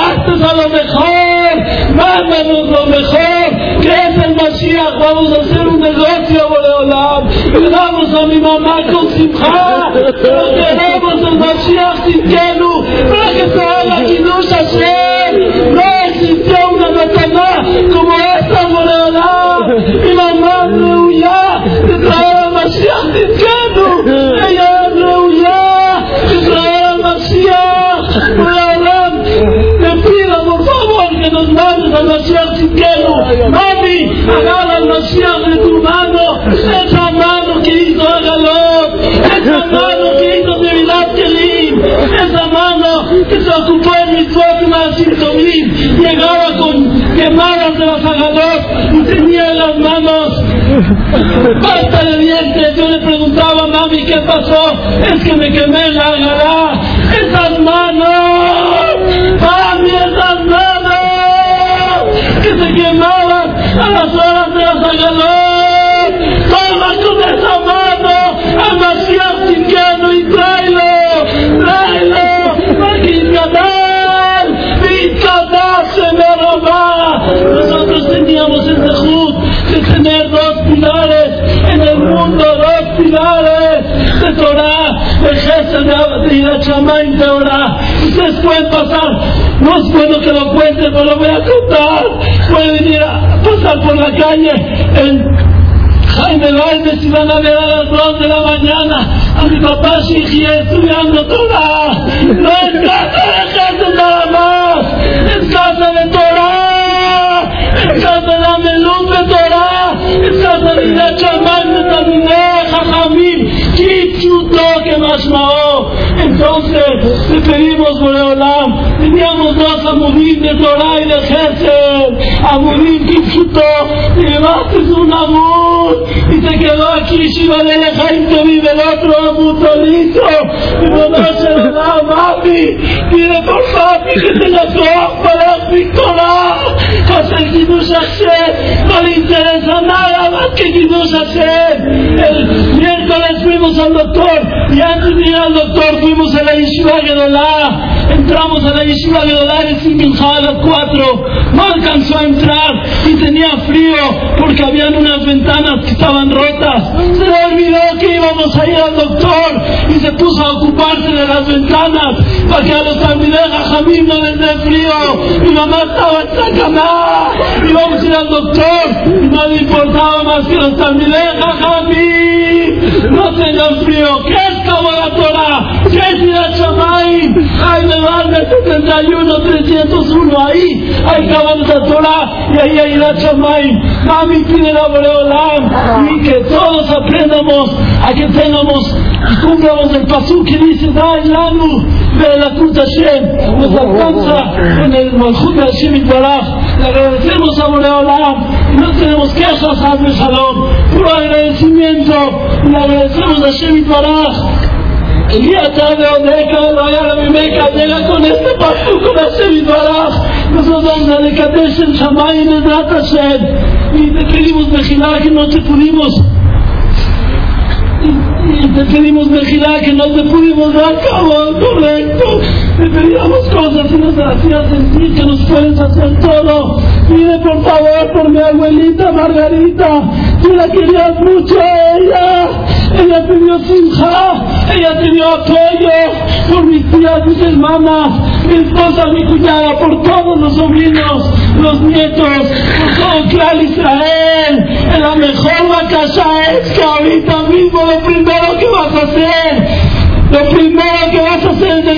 Te llevaste a lo mejor. Mándanos lo mejor, que es el Mashiach. Vamos a hacer un negocio, Boreolam. Le damos a mi mamá con Simcha, pero Mami, agarra Mashiach de tu mano, esa mano que hizo Agalot, esa mano que hizo Nevilat Kelim, esa mano que se ocupó en mis próximas Tomim, llegaba con quemadas de las Agalot y tenía en las manos pasta de dientes. Yo le preguntaba a mami qué pasó, es que me quemé la Agalá, esas manos, quemaban a las horas de las Agalot. Toma con esa mano Mashiach Tzidkenu y tráelo, tráelo, para que Yitgadal, Yitgadal se me roba. Nosotros teníamos el dejud de tener dos pilares en el mundo, dos pilares de Torah, de Gesed de Irat Shamayim Teorá. Ustedes pueden pasar, no es bueno que lo cuente, pero lo voy a contar. Pueden venir a pasar por la calle en Jaime Valdes y van a ver a las 2 de la mañana a mi papá Shiji estudiando Torah. No es casa de Gesed nada más, es casa de Torah, es casa de la melón de Torah, es casa de la chamán de Tamine, Jajamim, Kichuto que más mao. Entonces, le pedimos por Olam, teníamos dos amudim de Torah y de Gesed, y llevaste un amor, y te quedó aquí Shiva de Lejaim Tovim, el otro amor solito, y no se lo da, mami, pide por papi que tenga todo para Torah, hacer Kiddush Hashem, no le interesa nada más que Kiddush Hashem. El miércoles fuimos al doctor, y antes de ir al doctor fuimos a la Yeshiva Gedolá, entramos a la Yeshiva Gedolá en Simcha a las 4, no alcanzó a entrar y tenía frío porque habían unas ventanas que estaban rotas. Se olvidó que íbamos a ir al doctor y se puso a ocuparse de las ventanas para que a los talmidejas Jamín no les dé frío. Mi mamá estaba en Sacaná, íbamos a ir al doctor y no le importaba más que los talmidejas Jamín no tengan frío. ¿Qué es como la Torah? ¿Qué es Irat Shamayim? Ay, me van 71, 301 ahí. Hay caballos de Torah y ahí hay Irat Shamayim. Mami pide la Boreolam y que todos aprendamos a que tengamos y cumplamos el pasú que dice Dai Lanu de la Kuta Hashem nos alcanza en el Malchut de Hashem Itbaraj le agradecemos a Boreolam y no tenemos quejas a Shalom puro agradecimiento y le agradecemos a Hashem Itbaraj el día tarde donde cada vaya a mi meca llega con este pasú con Hashem Itbaraj nosotros vamos a Dekadesh en Shamayim en Hashem y te pedimos Mejilá que no te pudimos. Y te pedimos Mejilá que no te pudimos dar cabo correcto pedíamos cosas y nos hacías sentir que nos puedes hacer todo. Pide por favor por mi abuelita Margarita. Tú la querías mucho a ella. Ella te dio simja ella te dio apoyo por mis tías mis hermanas mi esposa mi cuñada por todos los sobrinos los nietos por todo Clar Israel. En la mejor vaca es que ahorita mismo lo primero que vas a hacer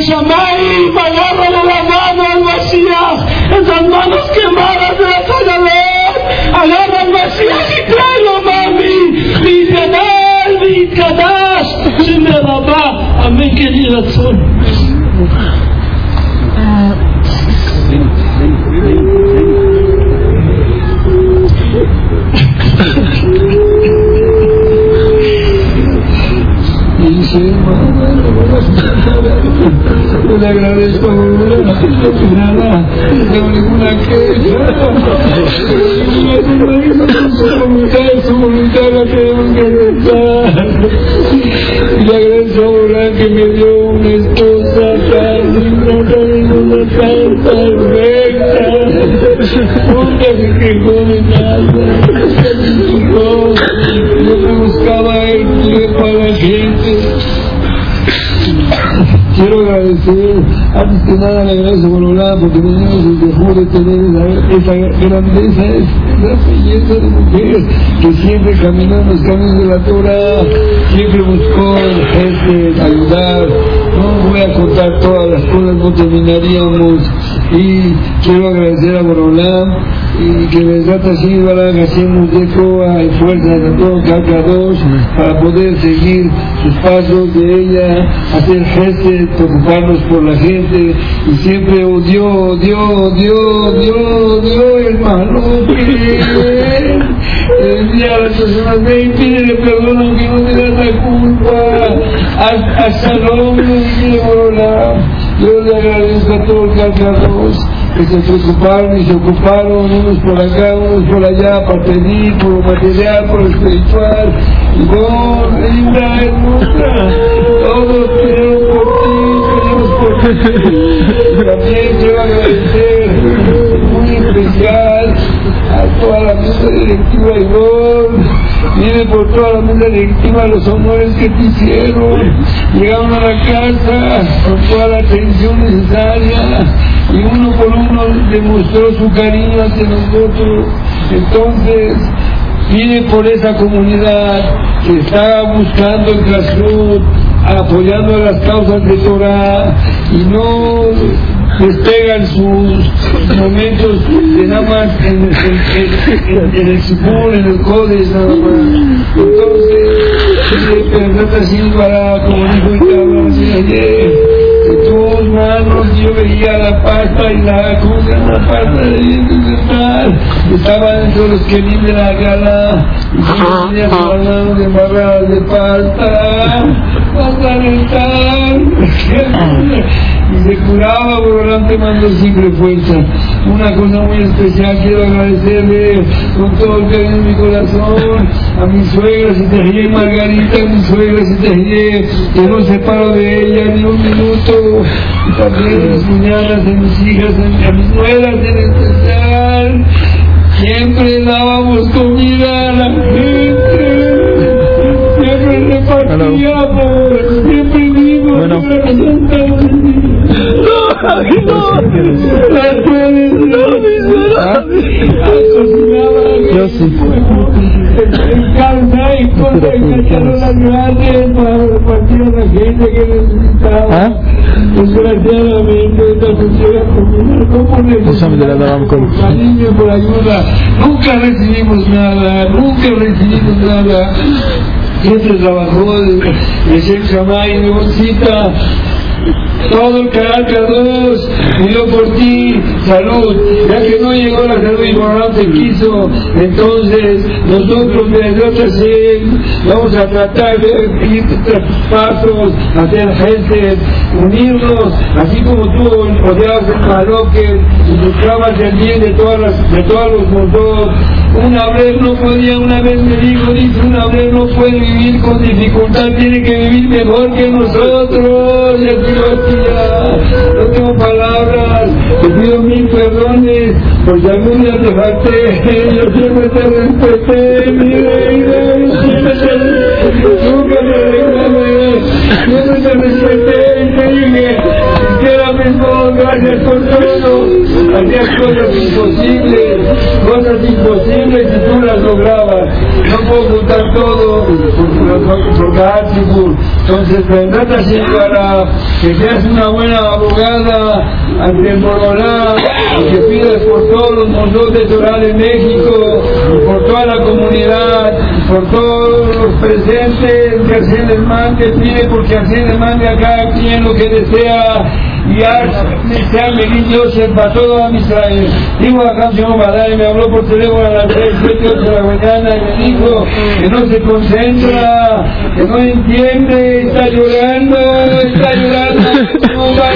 vas a hacer es el Shamay, agárrale la mano al Mashiach, esas manos quemadas de la Sagalot, agarra al Mashiach y tráelo, Yo le agradezco a nada, no ninguna queja. Su voluntad, su voluntad la tenemos que aceptar. Le agradezco a que me dio una esposa tan linda, tan tan perfecta. Nunca se quejó de nada. No, yo me buscaba el tiempo a la gente. Quiero agradecer, antes que nada le agradezco por Olá porque tenemos el dejó de tener esa, grandeza, esa belleza de mujer que siempre caminó en los caminos de la Torah, siempre buscó jefe, ayudar. No voy a contar todas las cosas, no terminaríamos. Y quiero agradecer a Borolá y que les da así para que hacemos eco a fuerza de todo cada dos para poder seguir sus pasos de ella, hacer gestos, preocuparnos por la gente y siempre Dios, oh Dios, oh Dios, hermano, que el día las personas ven, pídele perdón aunque no tengas la culpa, a, a Shalom, yo le agradezco a todos cada dos que se preocuparon y se ocuparon unos por acá, unos por allá, para pedir por lo material, por lo espiritual. Y vos, linda, hermosa, todos queremos por ti, queremos por ti. También quiero agradecer muy especial a toda la mesa directiva y vos, viene por toda la mesa directiva los honores que te hicieron. Llegaron a la casa con toda la atención necesaria y uno por uno demostró su cariño hacia nosotros. Entonces, viene por esa comunidad que está buscando el Kashrut, apoyando las causas de Torah y no despegan sus momentos de nada más en, en, en, el Sipur, en el Codes, nada más. Entonces, Pedrata Silva, como dijo ayer, todos manos yo veía la pasta y la cosa, la pasta de dientes de tal, estaba dentro de los que de la gala, y yo tenía sus manos embarradas de pasta, pasta de tal, y se curaba, Borolán te mando siempre fuerza. Una cosa muy especial, quiero agradecerle con todo el cariño de mi corazón a mi suegra Sitejie Margarita, a mi suegra Sitejie, que no separo de ella ni un minuto, y también a mis cuñadas, a mis hijas, a mis nueras en especial. Siempre dábamos comida a la gente, siempre repartíamos, siempre vimos, Bueno. Yo sí. Calma y y sacaron las grandes para repartir a la gente que necesitaba. Desgraciadamente esta sociedad comunal, ¿cómo necesitamos cariño por ayuda? Nunca recibimos nada, nunca recibimos nada. Siempre trabajó Shem Shammai, de bolsita, todo el canal K2 pidió por ti salud, ya que no llegó la salud y por te quiso, entonces nosotros desde otra vamos a tratar de ir pasos, hacer gente, unirnos, así como tú odiabas el maloque y buscabas el bien de todas las, de todos los mundos. Una vez no podía, una vez me dijo, dice, una vez no puede vivir con dificultad, tiene que vivir mejor que nosotros. Así lo hacía. No tengo palabras, te pido mil perdones, porque algún día te falté, yo siempre te respeté, mire, nunca te reclamé, siempre te respeté, te dije, quisiera mejor, gracias por todo, hacías cosas imposibles, cosas imposibles y tú las lograbas, no puedo contar todo, por Gatsibur, entonces vendrás así para que seas una buena abogada ante el Borolá, que pidas por todos los montos de de México, por toda la comunidad, por todos los presentes, que Hashem les mande, pide porque Hashem les mande a cada quien lo que desea, haz, sea feliz Yosef para todo a Israel. Digo acá, señor Madare, me habló por teléfono a las 6, 7, 8 de la mañana y me dijo que no se concentra, que no entiende, está llorando, está llorando, no va a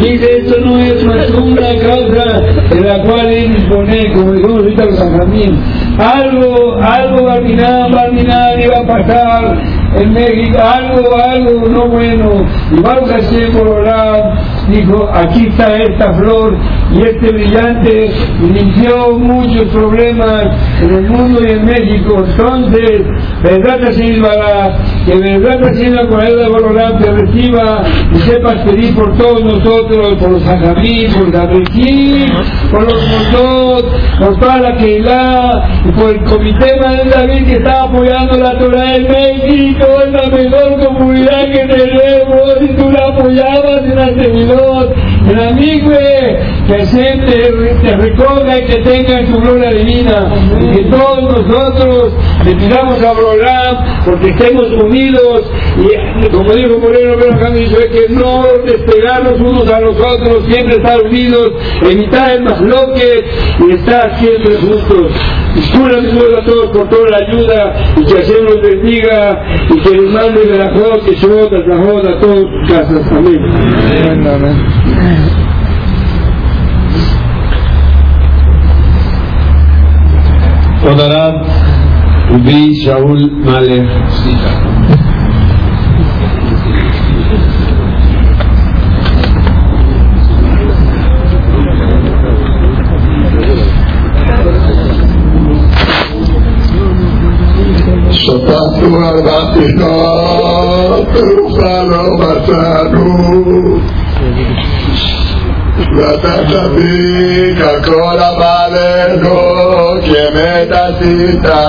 Dice, esto no es más una causa de la cual él dispone, como dijimos ahorita los Sanjamín. Algo, algo Barminan, Barminan iba a pasar en México, algo, algo no bueno. Y Baruch Hashem Borolán dijo, aquí está esta flor y este brillante y limpió muchos problemas en el mundo y en México. Entonces, verdad Silva, que verdad Silva con ayuda de Borolán te reciba y sepas pedir por todos nosotros, por los Sajamí, por Gabriquí, por los Mosot, por toda la Keilah y por el Comité Madel David que está apoyando la Torah en México, es la mejor comunidad que tenemos y tú la apoyabas en la servidor, en Amigüe, que siempre te recoja y que tenga en su gloria divina y que todos nosotros le pidamos a Borolán porque estemos unidos y como dijo Moreno Beraján dice que no despegarnos unos a los otros, siempre estar unidos, evitar el masloque y estar siempre juntos. Discúlpame a todos por toda la ayuda y que Hashem los bendiga y que les mande de la joda, que yo la joda a todas sus casas. Amén. Amén, amén. Odarab, Ubi, Shaul, Malek, Αφού αλλαπεινό του χαλό μα θανού. Βλατά θα μπήκα κόρα και με τα σύντα.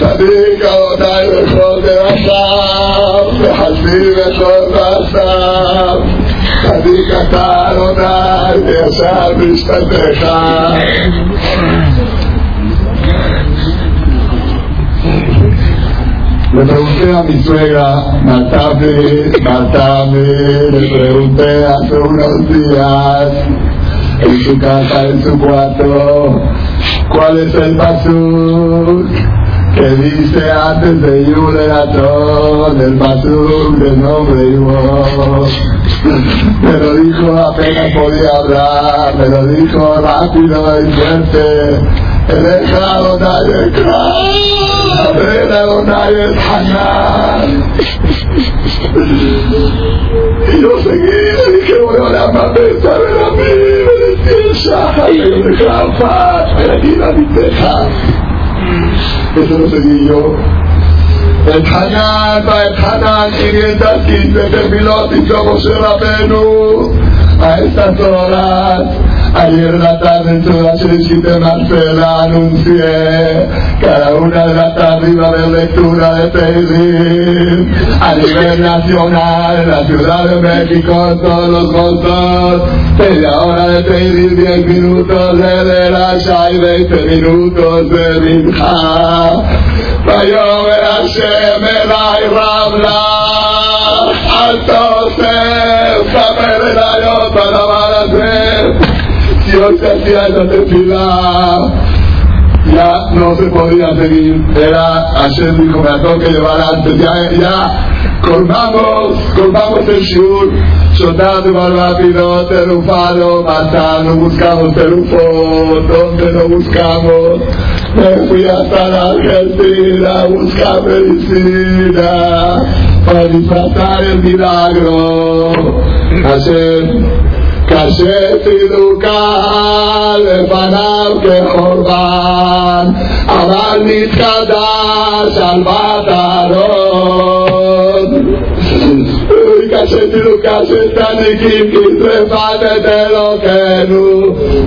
Θα μπήκα όταν αλλιώ δε μα θα. Μου χασμίδε όταν θα. Θα μπήκα όταν αλλιώ θα. Le pregunté a mi suegra, Matame, Matame, le pregunté hace unos días, en su casa, en su cuarto, ¿cuál es el pasuk que dice antes de Yuleratón, el pasuk del nombre Yud? Me lo dijo apenas podía hablar, me lo dijo rápido y fuerte. Eres Adonai Ekram, eres Adonai El Hanan. Y yo seguí, le dije, bueno, la mamé, saben a mí, me decía Shahar, me dejaba me decía mi teja. Eso lo seguí yo. את חנן ואת חנן עניין דתית בתפילות איתו משה רבנו a estas horas ayer en la tarde en Ciudad de Marcela anuncié cada una de la tarde iba a haber lectura de Teilim a nivel nacional en la Ciudad de México en todos los votos media hora de Teilim 10 minutos de Derasha y 20 minutos de Minja ויאמר השם אלי רב לך, אל תעשה, ספר אליי בדבר הזה. Si hoy se hacía esa tefila, ya no se podía seguir. Era, ayer dijo, me la tengo que llevar antes, ya, ya, colmamos, colmamos el shur, soltando más rápido, terufado, matando, buscamos terufo, donde no buscamos. Με ποια σταρ κατέληξε, μους καμπήσει, να αντιμετατάρει την αγρού, καθες καθες ιδιοκάλεφανα ότι χωρβάν, αναλυτικά τα σώματα ρώτησε, όχι καθες ιδιοκά, καθες τα τρέφατε τελοκένου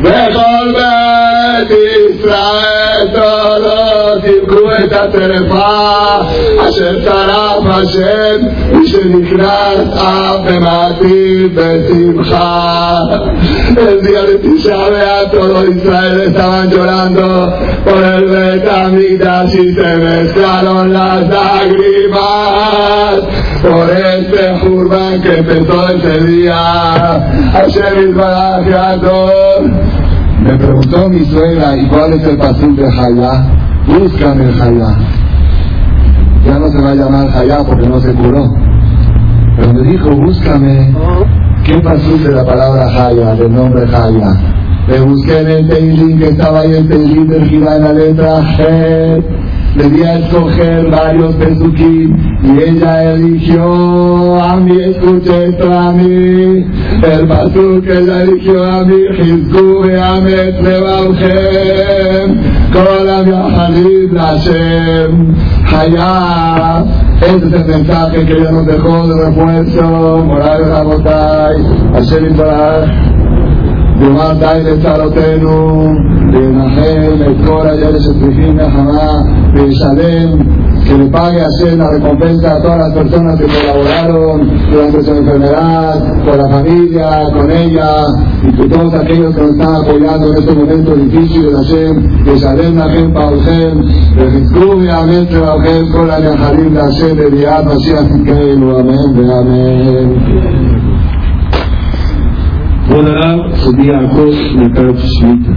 με χωρβάν. בית ישראל תולות יבכו את השרפה, אשר שרף השם, ושנכנס אף ומעתיד בשמחה. El día de Tisha B'Av todo Israel estaban llorando por el Betamigdash y se mezclaron las lágrimas por este Jurban que empezó ese día. Hashem Yisbarach Yador. me preguntó mi suegra, ¿y cuál es el pasú de Hayá? Búscame el. Ya no se va a llamar Hayá porque no se curó. Pero me dijo, búscame. ¿Qué pasó de la palabra Haya, del nombre Haya? Le busqué en el Teilín, que estaba ahí el Teilín del en la letra G. Le di a escoger varios pesukim y ella eligió a mí, escuche esto a mí. El pasuk ella eligió a mí, Beamet Levalchem, Kolam Yahalim Lashem, Haya. Ese es el mensaje que ella nos dejó de refuerzo, moral Rabotai, Hashem Yisbarach, Yomar Dai de Sarotenu, לנחם את כל אלה שצריכים נחמה וישלם que le pague a Hashem la recompensa a todas las personas que colaboraron durante su enfermedad, con la familia, con ella, y que todos aquellos que nos están apoyando en este momento difícil de Hashem, que Shalem Hashem Paulhem, que Rizkub y Amén Trebauhem, con la Yaharim de Hashem, de Diat, Mashiach Tikeilu, Amén, Amén. כבוד הרב, סודי יעקב מפרץ שמיטה.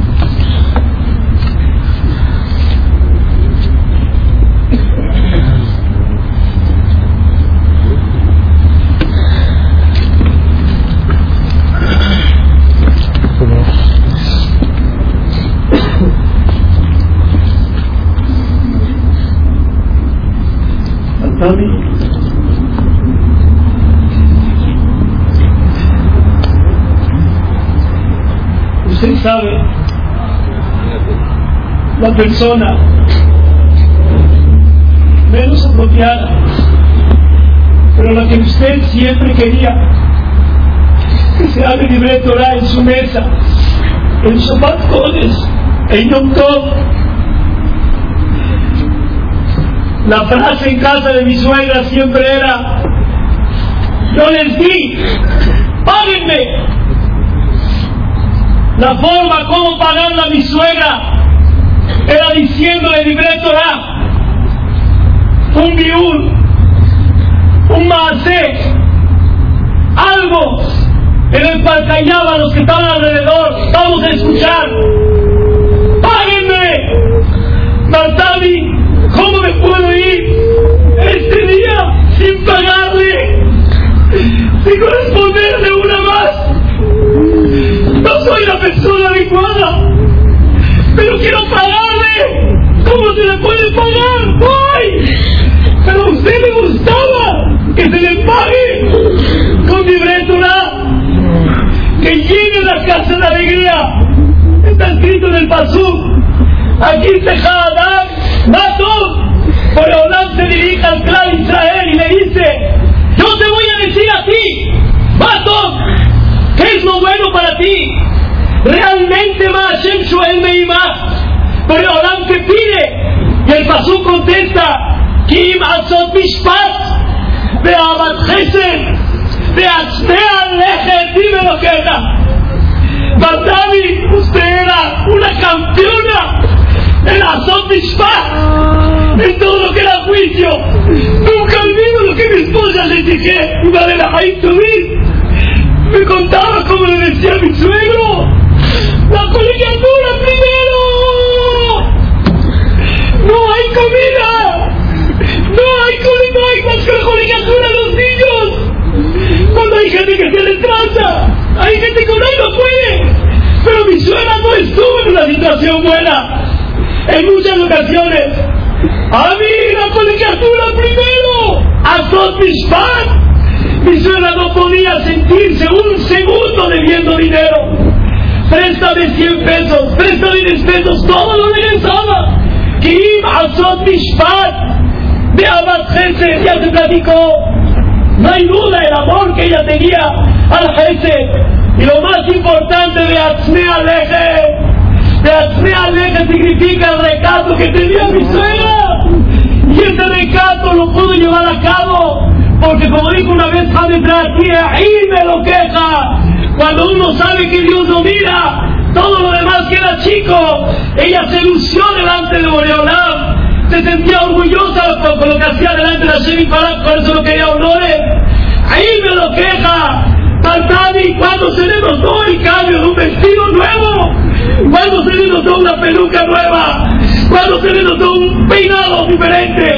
Usted sabe, la persona menos apropiada, pero la que usted siempre quería, que se hable libre Torah en su mesa, en Shabbat Kodesh, en Yom Tov. La frase en casa de mi suegra siempre era, yo les di, páguenme. La forma como pagarla a mi suegra era diciéndole libre Torah, un biur, un maase, algo en el cual callaba a los que estaban alrededor. Vamos a escuchar. ¡Páguenme! Martani, ¿cómo me puedo ir este día sin pagarle? Sin corresponderle una más. No soy la persona adecuada, pero quiero pagarle. ¿Cómo se le puede pagar? ¡Ay! Pero a usted le gustaba que se le pague con libretura, que llegue la casa de alegría. Está escrito en el Pasú. Aquí se Hadad, Mato, por Olam se dirige al clan Israel y le dice, yo te voy a decir a ti, Mato, ¿qué es lo bueno para ti? Realmente Hashem Shuel Meimah, por Olam que pide, y el Pasú contesta, Kim Asot Mishpat, Beabat Chesed, Beatzmea Leje, dime lo que era. Batami, usted era una campeona en Asot Mishpat, en todo lo que era juicio. Nunca olvido situación buena. En muchas ocasiones. A mí la colegiatura primero. A todos mis. Mi suegra no podía sentirse un segundo debiendo dinero. Préstame 100 pesos, préstame 10 pesos, todo lo regresaba. Kim Asot Mishpat de Gesed, ya se platicó. No hay duda el amor que ella tenía al Gesed. Y lo más importante de Atzmea Leje, Atzmea Leje significa el recato que tenía mi suegra. Y ese recato lo pudo llevar a cabo, porque como dijo una vez Javi ahí me lo queja. Cuando uno sabe que Dios lo mira, todo lo demás queda chico. Ella se lució delante de Boreolam, se sentía orgullosa con, lo que hacía delante de Hashem y por eso lo quería honores. Ahí me lo queja. Tantani, cuando se le notó el cambio de un vestido nuevo, cuando se le notó una peluca nueva, cuando se le notó un peinado diferente,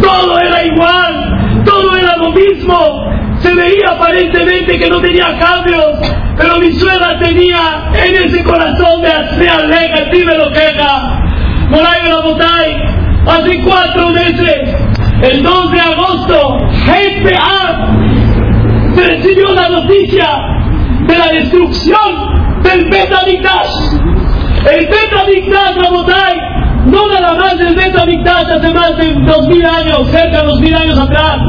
todo era igual, todo era lo mismo. Se veía aparentemente que no tenía cambios, pero mi suegra tenía en ese corazón de hacer alega, sí me lo queja. Moray Rabotay, hace cuatro meses, el 2 de agosto, GPA, se recibió la noticia de la destrucción del Betamikdash. El Betamikdash, Rabotay, no nada más del Betamikdash hace más de dos mil años, cerca de dos mil años atrás.